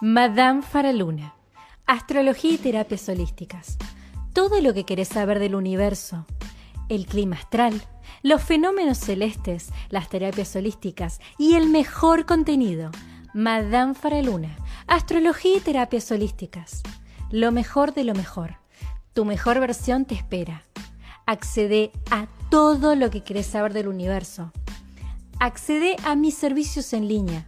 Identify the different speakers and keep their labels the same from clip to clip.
Speaker 1: Madame Faraluna. Astrología y terapias holísticas. Todo lo que querés saber del universo. El clima astral, los fenómenos celestes, las terapias holísticas y el mejor contenido. Madame Faraluna. Astrología y terapias holísticas. Lo mejor de lo mejor. Tu mejor versión te espera. Accede a todo lo que querés saber del universo. Accede a mis servicios en línea.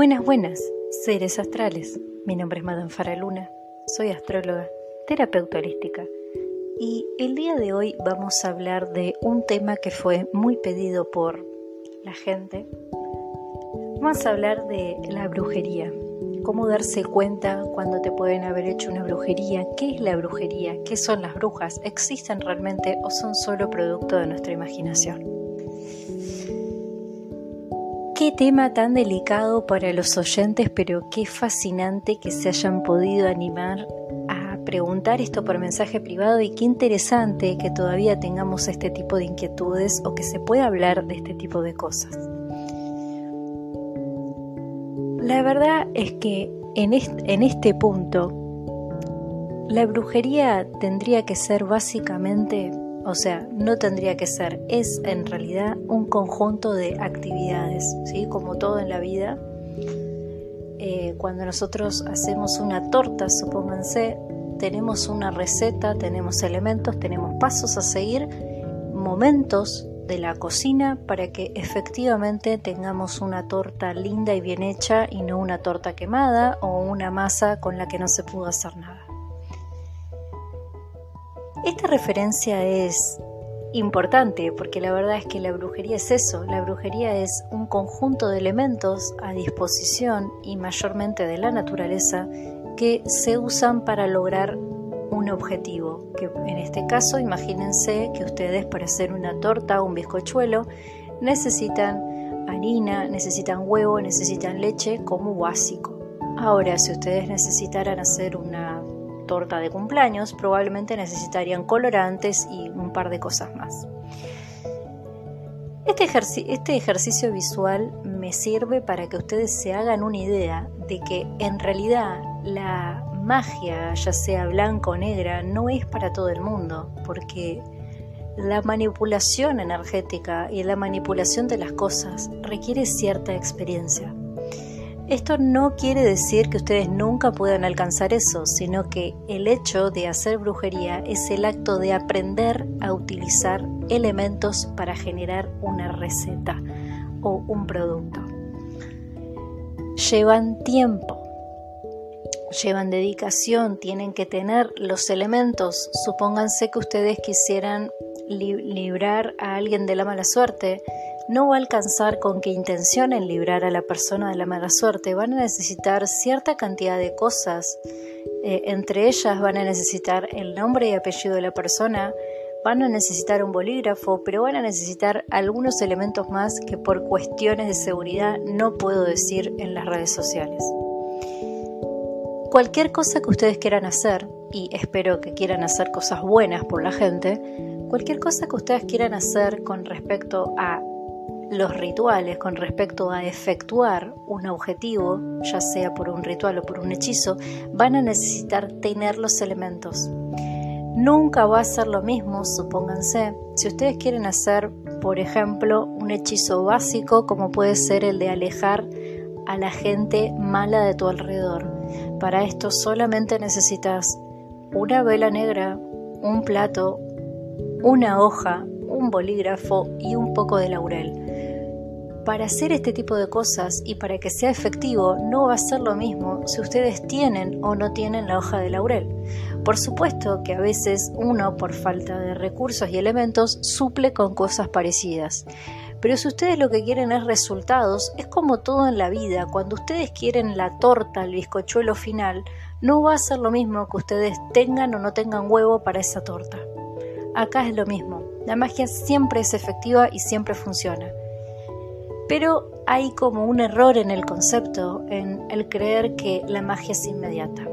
Speaker 1: Buenas, buenas, seres astrales. Mi nombre es Madame Faraluna, soy astróloga, terapeuta holística y el día de hoy vamos a hablar de un tema que fue muy pedido por la gente. Vamos a hablar de la brujería, cómo darse cuenta cuando te pueden haber hecho una brujería, qué es la brujería, qué son las brujas, existen realmente o son solo producto de nuestra imaginación. Qué tema tan delicado para los oyentes, pero qué fascinante que se hayan podido animar a preguntar esto por mensaje privado y qué interesante que todavía tengamos este tipo de inquietudes o que se pueda hablar de este tipo de cosas. La verdad es que en este, punto la brujería tendría que ser básicamente o sea, no tendría que ser, es en realidad un conjunto de actividades, ¿sí? Como todo en la vida. Eh, cuando nosotros hacemos una torta, supónganse, tenemos una receta, tenemos elementos, tenemos pasos a seguir, momentos de la cocina para que efectivamente tengamos una torta linda y bien hecha y no una torta quemada o una masa con la que no se pudo hacer nada. Esta referencia es importante porque la verdad es que la brujería es eso, la brujería es un conjunto de elementos a disposición y mayormente de la naturaleza que se usan para lograr un objetivo, que en este caso imagínense que ustedes para hacer una torta o un bizcochuelo necesitan harina, necesitan huevo, necesitan leche como básico. Ahora, si ustedes necesitaran hacer una torta de cumpleaños, probablemente necesitarían colorantes y un par de cosas más. Este, este, ejercicio visual me sirve para que ustedes se hagan una idea de que en realidad la magia, ya sea blanca o negra, no es para todo el mundo, porque la manipulación energética y la manipulación de las cosas requiere cierta experiencia. Esto no quiere decir que ustedes nunca puedan alcanzar eso, sino que el hecho de hacer brujería es el acto de aprender a utilizar elementos para generar una receta o un producto. Llevan tiempo, llevan dedicación, tienen que tener los elementos. Supónganse que ustedes quisieran librar a alguien de la mala suerte no va a alcanzar con qué intención en librar a la persona de la mala suerte. Van a necesitar cierta cantidad de cosas. Eh, entre ellas van a necesitar el nombre y apellido de la persona, van a necesitar un bolígrafo, pero van a necesitar algunos elementos más que por cuestiones de seguridad no puedo decir en las redes sociales. Cualquier cosa que ustedes quieran hacer, y espero que quieran hacer cosas buenas por la gente, cualquier cosa que ustedes quieran hacer con respecto a los rituales con respecto a efectuar un objetivo, ya sea por un ritual o por un hechizo, van a necesitar tener los elementos. Nunca va a ser lo mismo, supónganse, si ustedes quieren hacer, por ejemplo, un hechizo básico como puede ser el de alejar a la gente mala de tu alrededor. Para esto solamente necesitas una vela negra, un plato, una hoja, un bolígrafo y un poco de laurel. Para hacer este tipo de cosas y para que sea efectivo no va a ser lo mismo si ustedes tienen o no tienen la hoja de laurel. Por supuesto que a veces uno por falta de recursos y elementos suple con cosas parecidas, Pero si ustedes lo que quieren es resultados, es como todo en la vida. Cuando ustedes quieren la torta, el bizcochuelo final, no va a ser lo mismo que ustedes tengan o no tengan huevo para esa torta. Acá es lo mismo. La magia siempre es efectiva y siempre funciona. Pero hay como un error en el concepto, en el creer que la magia es inmediata.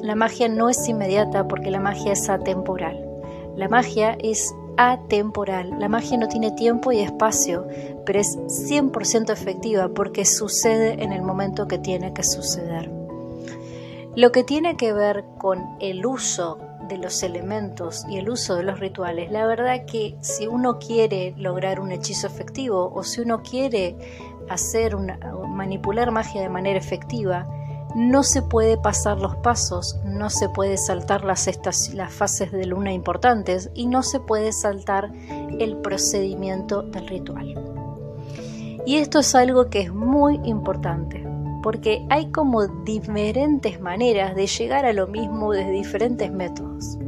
Speaker 1: La magia no es inmediata porque la magia es atemporal. La magia es atemporal. La magia no tiene tiempo y espacio, pero es 100% efectiva porque sucede en el momento que tiene que suceder. Lo que tiene que ver con el uso de los elementos y el uso de los rituales, la verdad que si uno quiere lograr un hechizo efectivo o si uno quiere hacer una, manipular magia de manera efectiva, no se puede pasar los pasos, no se puede saltar las, las fases de luna importantes y no se puede saltar el procedimiento del ritual. Y esto es algo que es muy importante, porque hay como diferentes maneras de llegar a lo mismo desde diferentes métodos.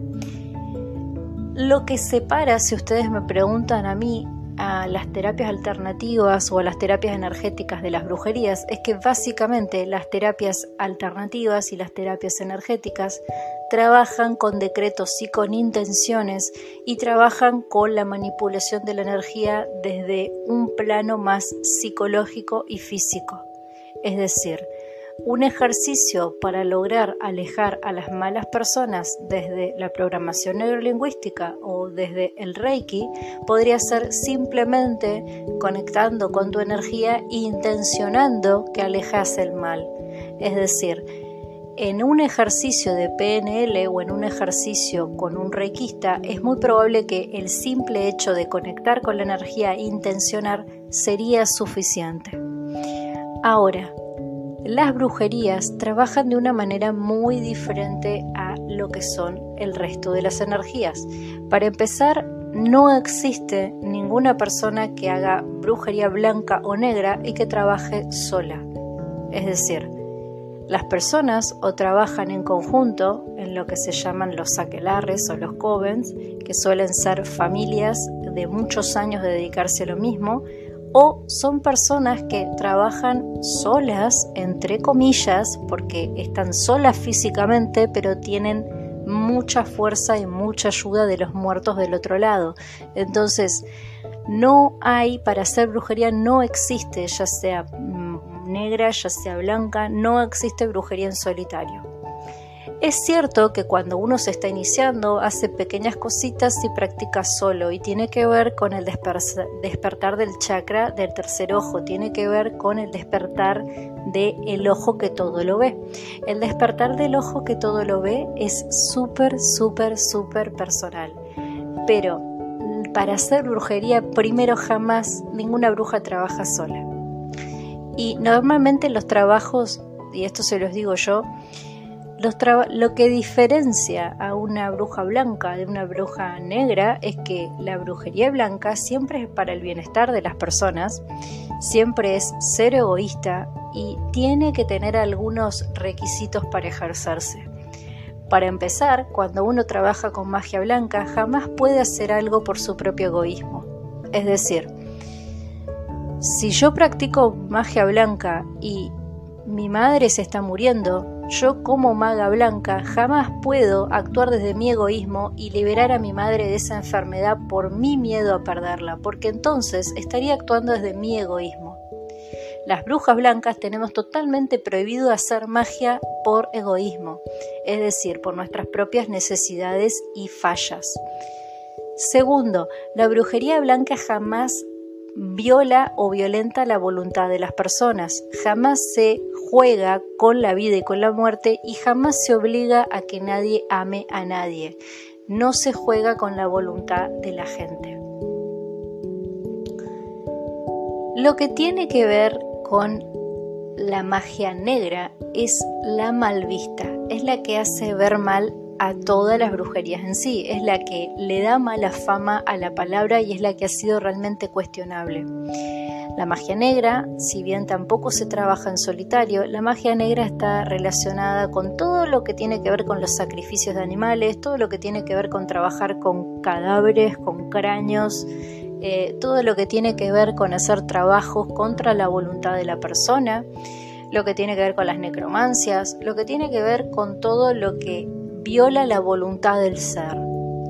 Speaker 1: Lo que separa, si ustedes me preguntan a mí, a las terapias alternativas o a las terapias energéticas de las brujerías es que básicamente las terapias alternativas y las terapias energéticas trabajan con decretos y con intenciones y trabajan con la manipulación de la energía desde un plano más psicológico y físico. Es decir, un ejercicio para lograr alejar a las malas personas desde la programación neurolingüística o desde el Reiki podría ser simplemente conectando con tu energía e intencionando que alejas el mal. Es decir, en un ejercicio de PNL o en un ejercicio con un reikista es muy probable que el simple hecho de conectar con la energía e intencionar sería suficiente. Ahora, las brujerías trabajan de una manera muy diferente a lo que son el resto de las energías. Para empezar, no existe ninguna persona que haga brujería blanca o negra y que trabaje sola. Es decir, las personas o trabajan en conjunto en lo que se llaman los aquelares o los covens, que suelen ser familias de muchos años de dedicarse a lo mismo, o son personas que trabajan solas, entre comillas, porque están solas físicamente, pero tienen mucha fuerza y mucha ayuda de los muertos del otro lado. Entonces, no hay, para hacer brujería no existe, ya sea mm, negra, ya sea blanca, no existe brujería en solitario. Es cierto que cuando uno se está iniciando hace pequeñas cositas y practica solo y tiene que ver con el despertar del chakra del tercer ojo, tiene que ver con el despertar del ojo que todo lo ve. El despertar del ojo que todo lo ve es súper, súper, súper personal. Pero para hacer brujería, primero jamás ninguna bruja trabaja sola. Y normalmente los trabajos, y esto se los digo yo, lo que diferencia a una bruja blanca de una bruja negra es que la brujería blanca siempre es para el bienestar de las personas, siempre es ser egoísta y tiene que tener algunos requisitos para ejercerse. Para empezar, cuando uno trabaja con magia blanca, jamás puede hacer algo por su propio egoísmo. Es decir, si yo practico magia blanca y mi madre se está muriendo, yo como maga blanca jamás puedo actuar desde mi egoísmo y liberar a mi madre de esa enfermedad por mi miedo a perderla, porque entonces estaría actuando desde mi egoísmo. Las brujas blancas tenemos totalmente prohibido hacer magia por egoísmo, es decir, por nuestras propias necesidades y fallas. Segundo, la brujería blanca jamás viola o violenta la voluntad de las personas, jamás se juega con la vida y con la muerte y jamás se obliga a que nadie ame a nadie. No se juega con la voluntad de la gente. Lo que tiene que ver con la magia negra es la mal vista, es la que hace ver mal a todas las brujerías en sí, es la que le da mala fama a la palabra y es la que ha sido realmente cuestionable. La magia negra, si bien tampoco se trabaja en solitario, la magia negra está relacionada con todo lo que tiene que ver con los sacrificios de animales, todo lo que tiene que ver con trabajar con cadáveres, con cráneos, eh, todo lo que tiene que ver con hacer trabajos contra la voluntad de la persona, lo que tiene que ver con las necromancias, lo que tiene que ver con todo lo que viola la voluntad del ser,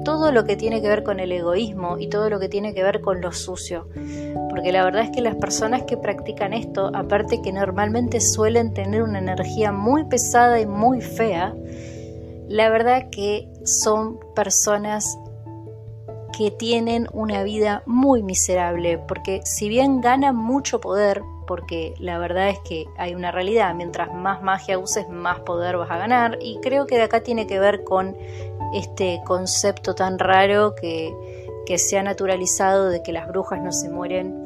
Speaker 1: todo lo que tiene que ver con el egoísmo y todo lo que tiene que ver con lo sucio. Porque la verdad es que las personas que practican esto, aparte que normalmente suelen tener una energía muy pesada y muy fea, la verdad que son personas que tienen una vida muy miserable, porque si bien ganan mucho poder, porque la verdad es que hay una realidad, mientras más magia uses, más poder vas a ganar, y creo que de acá tiene que ver con este concepto tan raro que, que se ha naturalizado de que las brujas no se mueren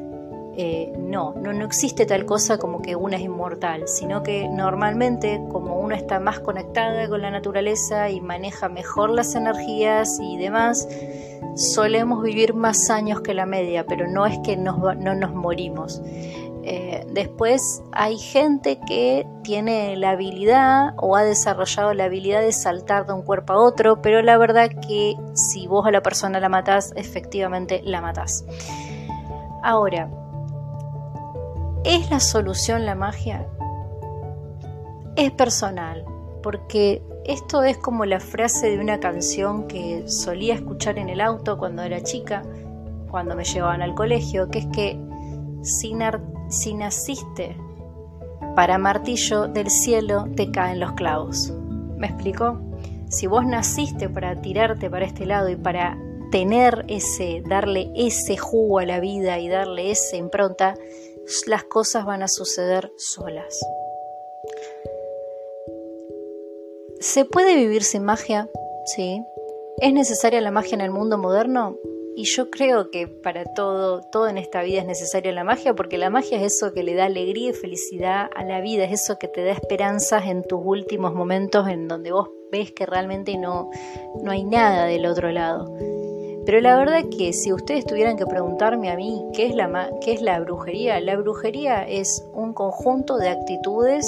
Speaker 1: eh, no, no, existe tal cosa como que una es inmortal, sino que normalmente como una está más conectada con la naturaleza y maneja mejor las energías y demás, solemos vivir más años que la media, pero no es que no nos morimos. Eh, después hay gente que tiene la habilidad o ha desarrollado la habilidad de saltar de un cuerpo a otro, pero la verdad que si vos a la persona la matás, efectivamente la matás. Ahora, ¿Es la solución la magia? Es personal, porque esto es como la frase de una canción que solía escuchar en el auto cuando era chica, cuando me llevaban al colegio, que es que si, naciste para martillo del cielo te caen los clavos. ¿Me explico? Si vos naciste para tirarte para este lado y para tener ese, darle ese jugo a la vida y darle esa impronta, las cosas van a suceder solas. ¿Se puede vivir sin magia? Sí. ¿Es necesaria la magia en el mundo moderno? Y yo creo que para todo, todo en esta vida es necesaria la magia, porque la magia es eso que le da alegría y felicidad a la vida, es eso que te da esperanzas en tus últimos momentos en donde vos ves que realmente no, no hay nada del otro lado. Pero la verdad que si ustedes tuvieran que preguntarme a mí qué es la, qué es la brujería, la brujería es un conjunto de actitudes,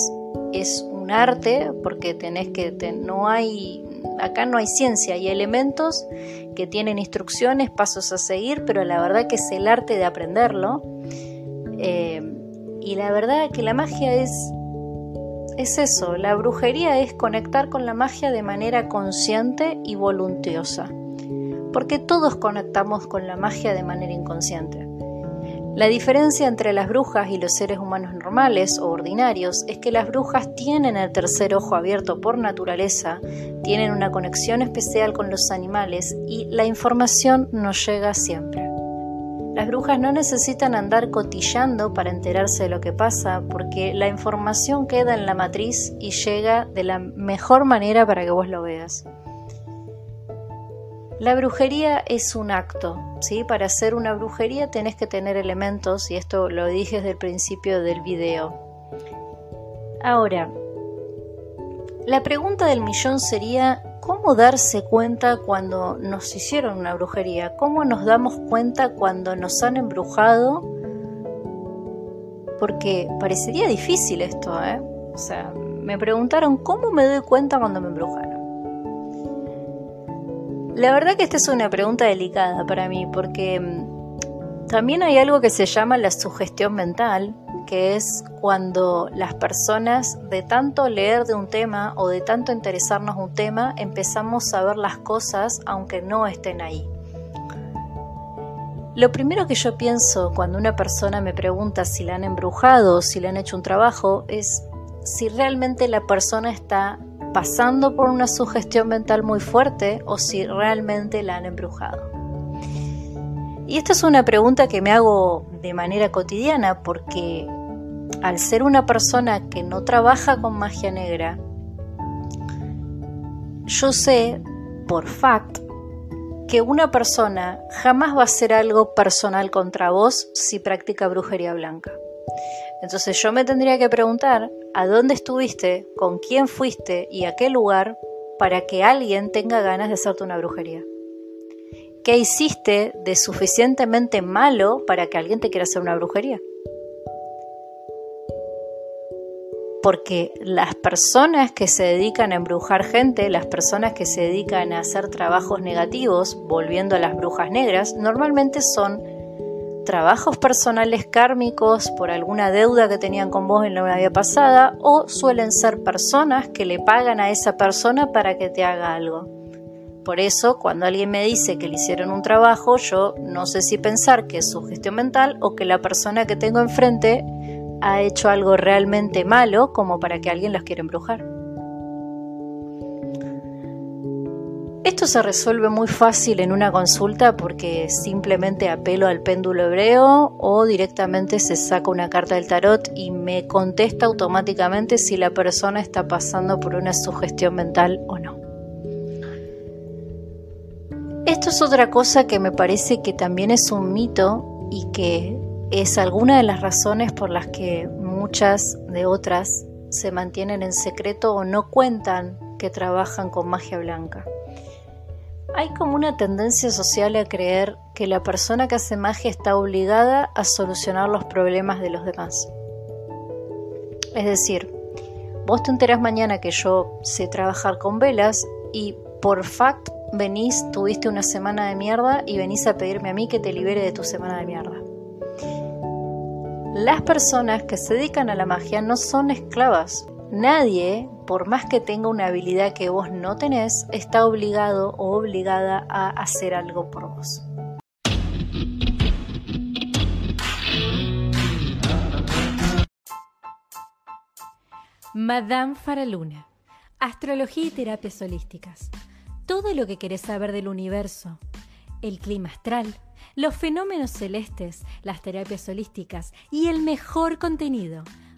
Speaker 1: es un arte, porque tenés que, no hay, acá no hay ciencia, hay elementos que tienen instrucciones, pasos a seguir, pero la verdad que es el arte de aprenderlo. Eh, y la verdad que la magia es, es eso, la brujería es conectar con la magia de manera consciente y voluntuosa porque todos conectamos con la magia de manera inconsciente. La diferencia entre las brujas y los seres humanos normales o ordinarios es que las brujas tienen el tercer ojo abierto por naturaleza, tienen una conexión especial con los animales y la información nos llega siempre. Las brujas no necesitan andar cotillando para enterarse de lo que pasa porque la información queda en la matriz y llega de la mejor manera para que vos lo veas. La brujería es un acto, ¿sí? Para hacer una brujería tenés que tener elementos y esto lo dije desde el principio del video. Ahora, la pregunta del millón sería, ¿cómo darse cuenta cuando nos hicieron una brujería? ¿Cómo nos damos cuenta cuando nos han embrujado? Porque parecería difícil esto, ¿eh? O sea, me preguntaron, ¿cómo me doy cuenta cuando me embrujaron? La verdad que esta es una pregunta delicada para mí porque mm, también hay algo que se llama la sugestión mental, que es cuando las personas de tanto leer de un tema o de tanto interesarnos un tema empezamos a ver las cosas aunque no estén ahí. Lo primero que yo pienso cuando una persona me pregunta si la han embrujado o si le han hecho un trabajo es si realmente la persona está pasando por una sugestión mental muy fuerte o si realmente la han embrujado. Y esta es una pregunta que me hago de manera cotidiana porque al ser una persona que no trabaja con magia negra, yo sé por fact que una persona jamás va a hacer algo personal contra vos si practica brujería blanca. Entonces yo me tendría que preguntar a dónde estuviste, con quién fuiste y a qué lugar para que alguien tenga ganas de hacerte una brujería. ¿Qué hiciste de suficientemente malo para que alguien te quiera hacer una brujería? Porque las personas que se dedican a embrujar gente, las personas que se dedican a hacer trabajos negativos, volviendo a las brujas negras, normalmente son trabajos personales kármicos por alguna deuda que tenían con vos en la vida pasada o suelen ser personas que le pagan a esa persona para que te haga algo. Por eso, cuando alguien me dice que le hicieron un trabajo, yo no sé si pensar que es su gestión mental o que la persona que tengo enfrente ha hecho algo realmente malo como para que alguien los quiera embrujar. Esto se resuelve muy fácil en una consulta porque simplemente apelo al péndulo hebreo o directamente se saca una carta del tarot y me contesta automáticamente si la persona está pasando por una sugestión mental o no. Esto es otra cosa que me parece que también es un mito y que es alguna de las razones por las que muchas de otras se mantienen en secreto o no cuentan que trabajan con magia blanca. Hay como una tendencia social a creer que la persona que hace magia está obligada a solucionar los problemas de los demás. Es decir, vos te enterás mañana que yo sé trabajar con velas y por fact venís, tuviste una semana de mierda y venís a pedirme a mí que te libere de tu semana de mierda. Las personas que se dedican a la magia no son esclavas. Nadie, por más que tenga una habilidad que vos no tenés, está obligado o obligada a hacer algo por vos.
Speaker 2: Madame Faraluna, Astrología y Terapias Holísticas todo lo que querés saber del universo, el clima astral, los fenómenos celestes, las terapias holísticas y el mejor contenido.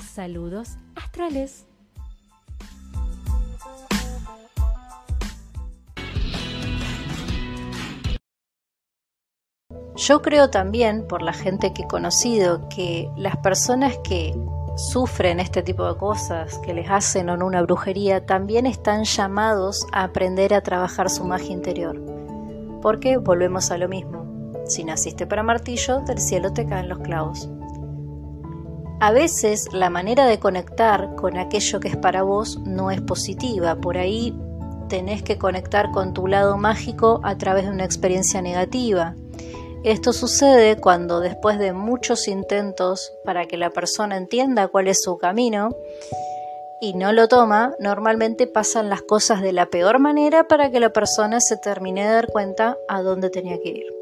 Speaker 2: Saludos astrales.
Speaker 1: Yo creo también, por la gente que he conocido, que las personas que sufren este tipo de cosas, que les hacen o una brujería, también están llamados a aprender a trabajar su magia interior. Porque volvemos a lo mismo. Si naciste para martillo, del cielo te caen los clavos. A veces la manera de conectar con aquello que es para vos no es positiva. Por ahí tenés que conectar con tu lado mágico a través de una experiencia negativa esto sucede cuando después de muchos intentos para que la persona entienda cuál es su camino y no lo toma, normalmente pasan las cosas de la peor manera para que la persona se termine de dar cuenta a dónde tenía que ir.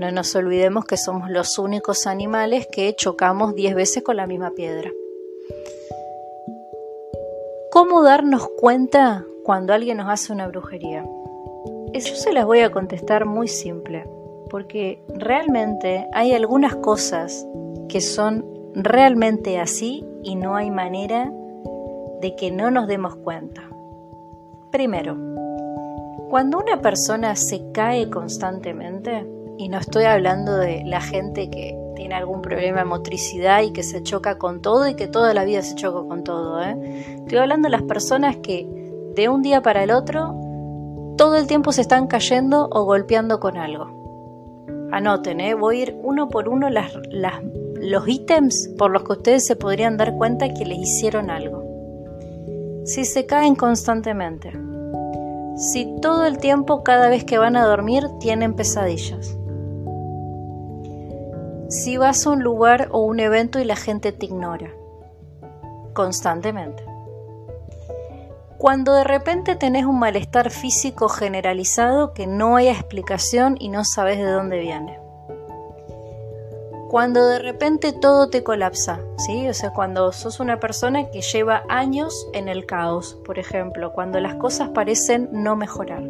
Speaker 1: No nos olvidemos que somos los únicos animales que chocamos 10 veces con la misma piedra. ¿Cómo darnos cuenta cuando alguien nos hace una brujería? Yo se las voy a contestar muy simple porque realmente hay algunas cosas que son realmente así y no hay manera de que no nos demos cuenta. Primero, cuando una persona se cae constantemente, y no estoy hablando de la gente que tiene algún problema de motricidad y que se choca con todo y que toda la vida se choca con todo, ¿eh? estoy hablando de las personas que de un día para el otro todo el tiempo se están cayendo o golpeando con algo. Anoten, ¿eh? voy a ir uno por uno los ítems por los que ustedes se podrían dar cuenta que les hicieron algo. Si se caen constantemente. Si todo el tiempo, cada vez que van a dormir, tienen pesadillas. Si vas a un lugar o un evento y la gente te ignora. Constantemente. Cuando de repente tenés un malestar físico generalizado que no hay explicación y no sabes de dónde viene. Cuando de repente todo te colapsa, ¿sí? O sea, cuando sos una persona que lleva años en el caos, por ejemplo, cuando las cosas parecen no mejorar.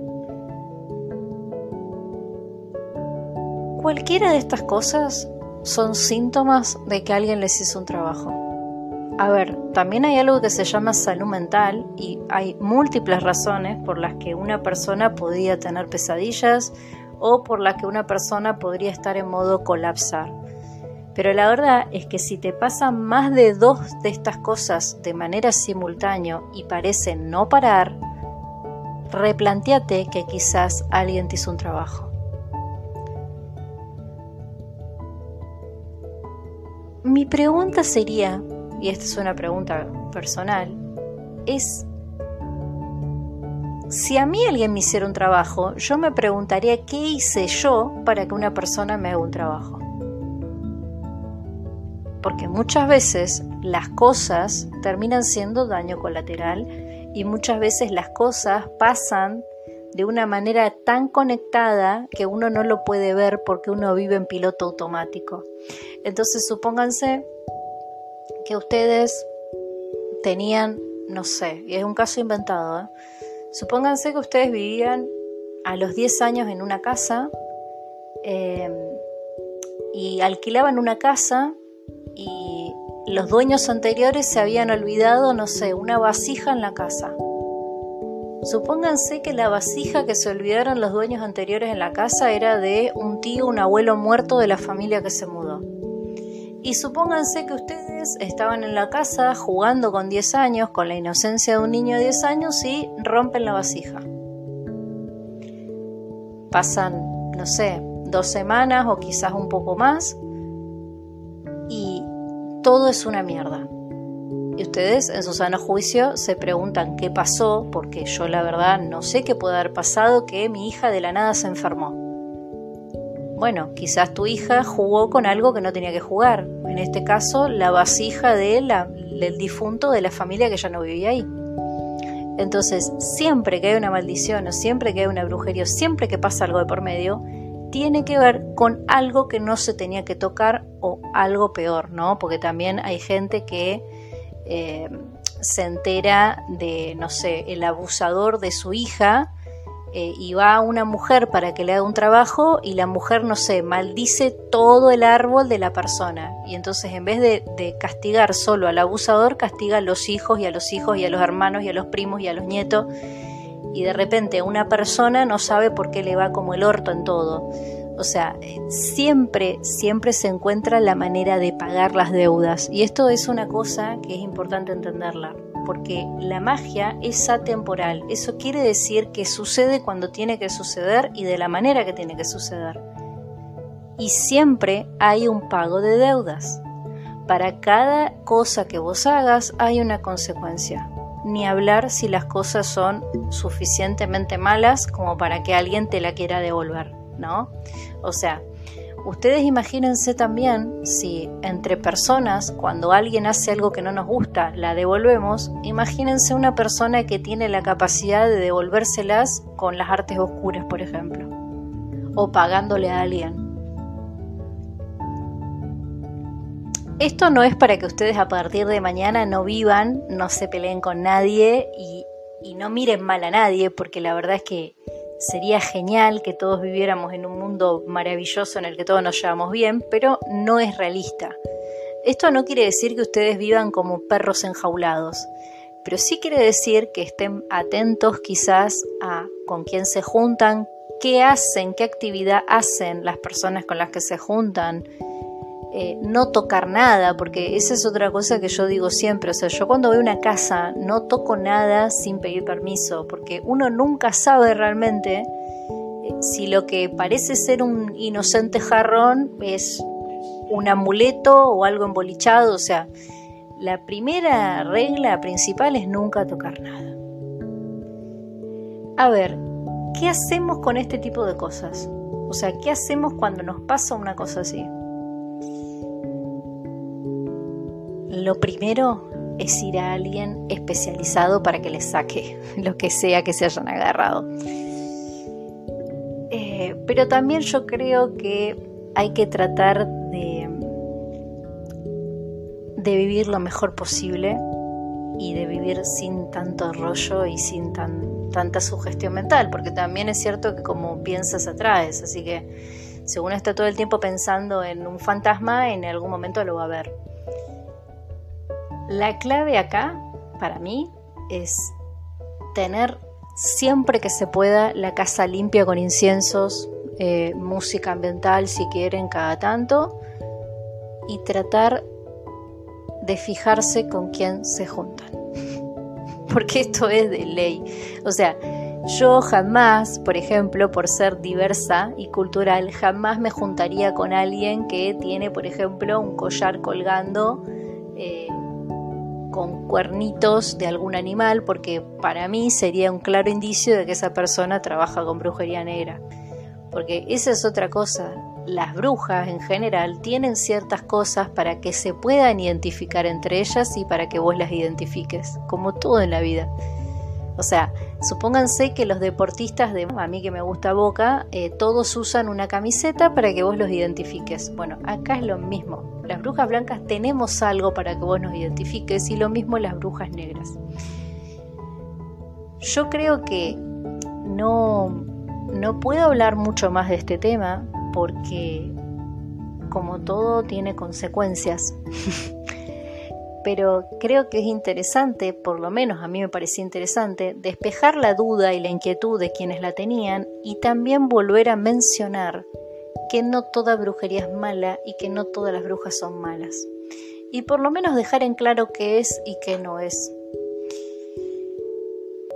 Speaker 1: Cualquiera de estas cosas son síntomas de que alguien les hizo un trabajo. A ver, también hay algo que se llama salud mental y hay múltiples razones por las que una persona podría tener pesadillas o por las que una persona podría estar en modo colapsar. Pero la verdad es que si te pasan más de dos de estas cosas de manera simultánea y parece no parar, replanteate que quizás alguien te hizo un trabajo. Mi pregunta sería, y esta es una pregunta personal, es si a mí alguien me hiciera un trabajo, yo me preguntaría qué hice yo para que una persona me haga un trabajo. Porque muchas veces las cosas terminan siendo daño colateral y muchas veces las cosas pasan de una manera tan conectada que uno no lo puede ver porque uno vive en piloto automático. Entonces supónganse que ustedes tenían, no sé, y es un caso inventado, ¿eh? supónganse que ustedes vivían a los 10 años en una casa em, y alquilaban una casa y los dueños anteriores se habían olvidado, no sé, una vasija en la casa. Supónganse que la vasija que se olvidaron los dueños anteriores en la casa era de un tío, un abuelo muerto de la familia que se mudó. Y supónganse que ustedes estaban en la casa jugando con 10 años, con la inocencia de un niño de 10 años, y rompen la vasija. Pasan, no sé, dos semanas o quizás un poco más, y todo es una mierda. Y ustedes en su sano juicio se preguntan qué pasó, porque yo la verdad no sé qué puede haber pasado que mi hija de la nada se enfermó. Bueno, quizás tu hija jugó con algo que no tenía que jugar. En este caso, la vasija de la, del difunto de la familia que ya no vivía ahí. Entonces, siempre que hay una maldición o siempre que hay una brujería o siempre que pasa algo de por medio, tiene que ver con algo que no se tenía que tocar o algo peor, ¿no? Porque también hay gente que eh, se entera de, no sé, el abusador de su hija eh, y va a una mujer para que le haga un trabajo y la mujer, no sé, maldice todo el árbol de la persona. Y entonces en vez de, de, castigar solo al abusador, castiga a los hijos y a los hijos y a los hermanos y a los primos y a los nietos. Y de repente una persona no sabe por qué le va como el orto en todo. O sea, siempre, siempre se encuentra la manera de pagar las deudas. Y esto es una cosa que es importante entenderla, porque la magia es atemporal. Eso quiere decir que sucede cuando tiene que suceder y de la manera que tiene que suceder. Y siempre hay un pago de deudas. Para cada cosa que vos hagas hay una consecuencia. Ni hablar si las cosas son suficientemente malas como para que alguien te la quiera devolver. ¿No? O sea, ustedes imagínense también si entre personas, cuando alguien hace algo que no nos gusta, la devolvemos, imagínense una persona que tiene la capacidad de devolvérselas con las artes oscuras, por ejemplo, o pagándole a alguien. Esto no es para que ustedes a partir de mañana no vivan, no se peleen con nadie y, y no miren mal a nadie, porque la verdad es que Sería genial que todos viviéramos en un mundo maravilloso en el que todos nos llevamos bien, pero no es realista. Esto no quiere decir que ustedes vivan como perros enjaulados, pero sí quiere decir que estén atentos quizás a con quién se juntan, qué hacen, qué actividad hacen las personas con las que se juntan, eh, no tocar nada, porque esa es otra cosa que yo digo siempre, o sea, yo cuando veo una casa no toco nada sin pedir permiso, porque uno nunca sabe realmente eh, si lo que parece ser un inocente jarrón es un amuleto o algo embolichado, o sea, la primera regla principal es nunca tocar nada. A ver, ¿qué hacemos con este tipo de cosas? O sea, ¿qué hacemos cuando nos pasa una cosa así? Lo primero es ir a alguien especializado para que les saque lo que sea que se hayan agarrado. Eh, pero también yo creo que hay que tratar de, de vivir lo mejor posible y de vivir sin tanto rollo y sin tanta sugestión mental, porque también es cierto que como piensas atraes, así que si uno está todo el tiempo pensando en un fantasma, en algún momento lo va a ver. La clave acá, para mí, es tener siempre que se pueda la casa limpia con inciensos, eh, música ambiental si quieren cada tanto, y tratar de fijarse con quién se juntan. Porque esto es de ley. O sea, yo jamás, por ejemplo, por ser diversa y cultural, jamás me juntaría con alguien que tiene, por ejemplo, un collar colgando eh, con cuernitos de algún animal, porque para mí sería un claro indicio de que esa persona trabaja con brujería negra. Porque esa es otra cosa. Las brujas en general tienen ciertas cosas para que se puedan identificar entre ellas y para que vos las identifiques, como todo en la vida. O sea, supónganse que los deportistas de a mí que me gusta Boca, eh, todos usan una camiseta para que vos los identifiques. Bueno, acá es lo mismo. Las brujas blancas tenemos algo para que vos nos identifiques y lo mismo las brujas negras. Yo creo que no, no puedo hablar mucho más de este tema porque como todo tiene consecuencias. pero creo que es interesante, por lo menos a mí me parecía interesante, despejar la duda y la inquietud de quienes la tenían y también volver a mencionar que no toda brujería es mala y que no todas las brujas son malas. Y por lo menos dejar en claro qué es y qué no es.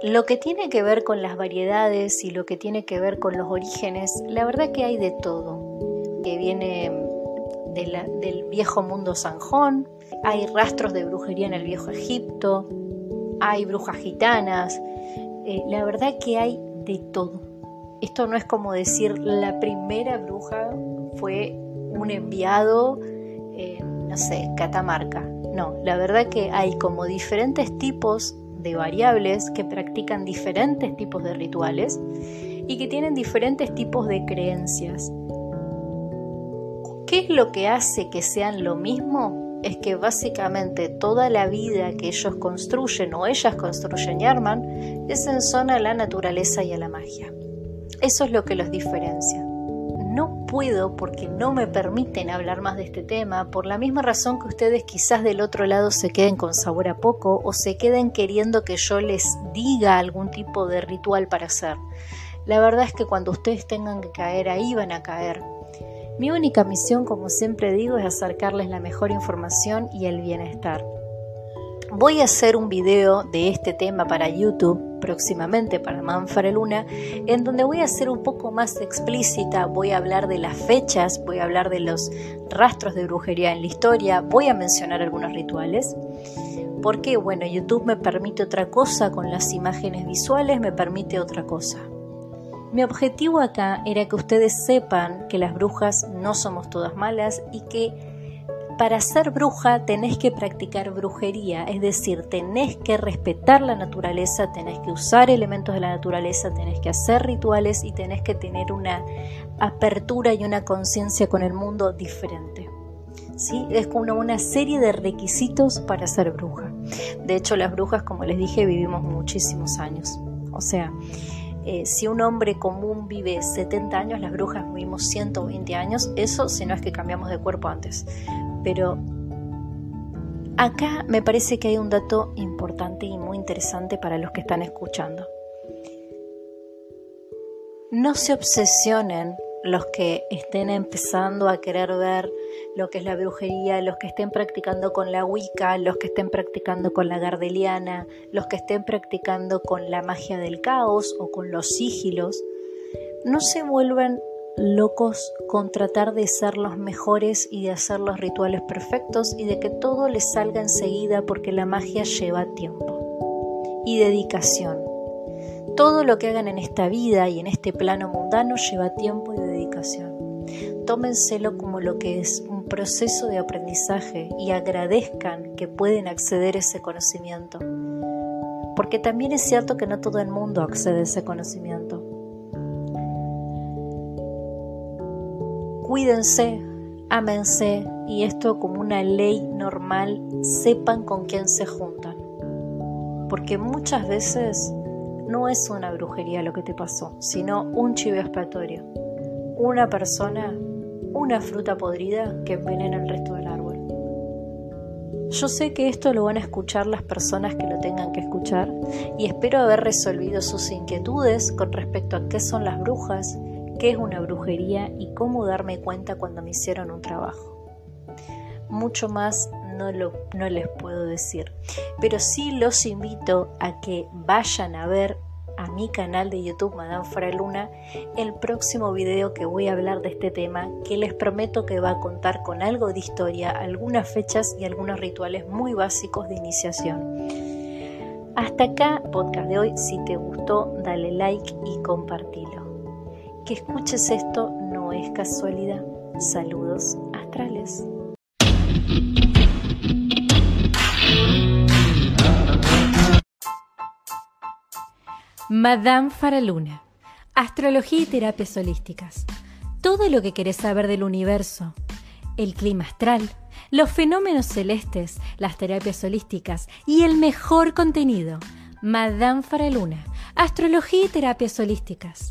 Speaker 1: Lo que tiene que ver con las variedades y lo que tiene que ver con los orígenes, la verdad que hay de todo. Que viene del viejo mundo sanjón, hay rastros de brujería en el viejo Egipto, hay brujas gitanas, eh, la verdad que hay de todo. Esto no es como decir la primera bruja fue un enviado, no sé, Catamarca. No, la verdad que hay como diferentes tipos de variables que practican diferentes tipos de rituales y que tienen diferentes tipos de creencias. ¿Qué es lo que hace que sean lo mismo? Es que básicamente toda la vida que ellos construyen o ellas construyen y arman es en zona a la naturaleza y a la magia. Eso es lo que los diferencia. No puedo porque no me permiten hablar más de este tema por la misma razón que ustedes quizás del otro lado se queden con sabor a poco o se queden queriendo que yo les diga algún tipo de ritual para hacer. La verdad es que cuando ustedes tengan que caer ahí van a caer mi única misión, como siempre digo, es acercarles la mejor información y el bienestar. Voy a hacer un video de este tema para YouTube próximamente para Manfare Luna, en donde voy a ser un poco más explícita, voy a hablar de las fechas, voy a hablar de los rastros de brujería en la historia, voy a mencionar algunos rituales. Porque, bueno, YouTube me permite otra cosa con las imágenes visuales, me permite otra cosa. Mi objetivo acá era que ustedes sepan que las brujas no somos todas malas y que para ser bruja tenés que practicar brujería, es decir, tenés que respetar la naturaleza, tenés que usar elementos de la naturaleza, tenés que hacer rituales y tenés que tener una apertura y una conciencia con el mundo diferente. ¿Sí? Es como una serie de requisitos para ser bruja. De hecho, las brujas, como les dije, vivimos muchísimos años. O sea, eh, si un hombre común vive 70 años, las brujas vivimos 120 años, eso si no es que cambiamos de cuerpo antes. Pero acá me parece que hay un dato importante y muy interesante para los que están escuchando. No se obsesionen los que estén empezando a querer ver lo que es la brujería, los que estén practicando con la Wicca, los que estén practicando con la Gardeliana, los que estén practicando con la magia del caos o con los sigilos, no se vuelvan locos con tratar de ser los mejores y de hacer los rituales perfectos y de que todo les salga enseguida porque la magia lleva tiempo y dedicación. Todo lo que hagan en esta vida y en este plano mundano lleva tiempo y dedicación. Tómenselo como lo que es un proceso de aprendizaje y agradezcan que pueden acceder a ese conocimiento. Porque también es cierto que no todo el mundo accede a ese conocimiento. Cuídense, ámense y esto como una ley normal, sepan con quién se juntan. Porque muchas veces no es una brujería lo que te pasó, sino un chivo expiatorio. Una persona una fruta podrida que envenena el resto del árbol. Yo sé que esto lo van a escuchar las personas que lo tengan que escuchar y espero haber resolvido sus inquietudes con respecto a qué son las brujas, qué es una brujería y cómo darme cuenta cuando me hicieron un trabajo. Mucho más no, lo, no les puedo decir. Pero sí los invito a que vayan a ver a mi canal de YouTube Madame Faraluna el próximo video que voy a hablar de este tema que les prometo que va a contar con algo de historia, algunas fechas y algunos rituales muy básicos de iniciación. Hasta acá podcast de hoy, si te gustó dale like y compartilo. Que escuches esto no es casualidad. Saludos astrales.
Speaker 2: Madame Faraluna. Astrología y terapias holísticas. Todo lo que querés saber del universo. El clima astral, los fenómenos celestes, las terapias holísticas y el mejor contenido. Madame Faraluna. Astrología y terapias holísticas.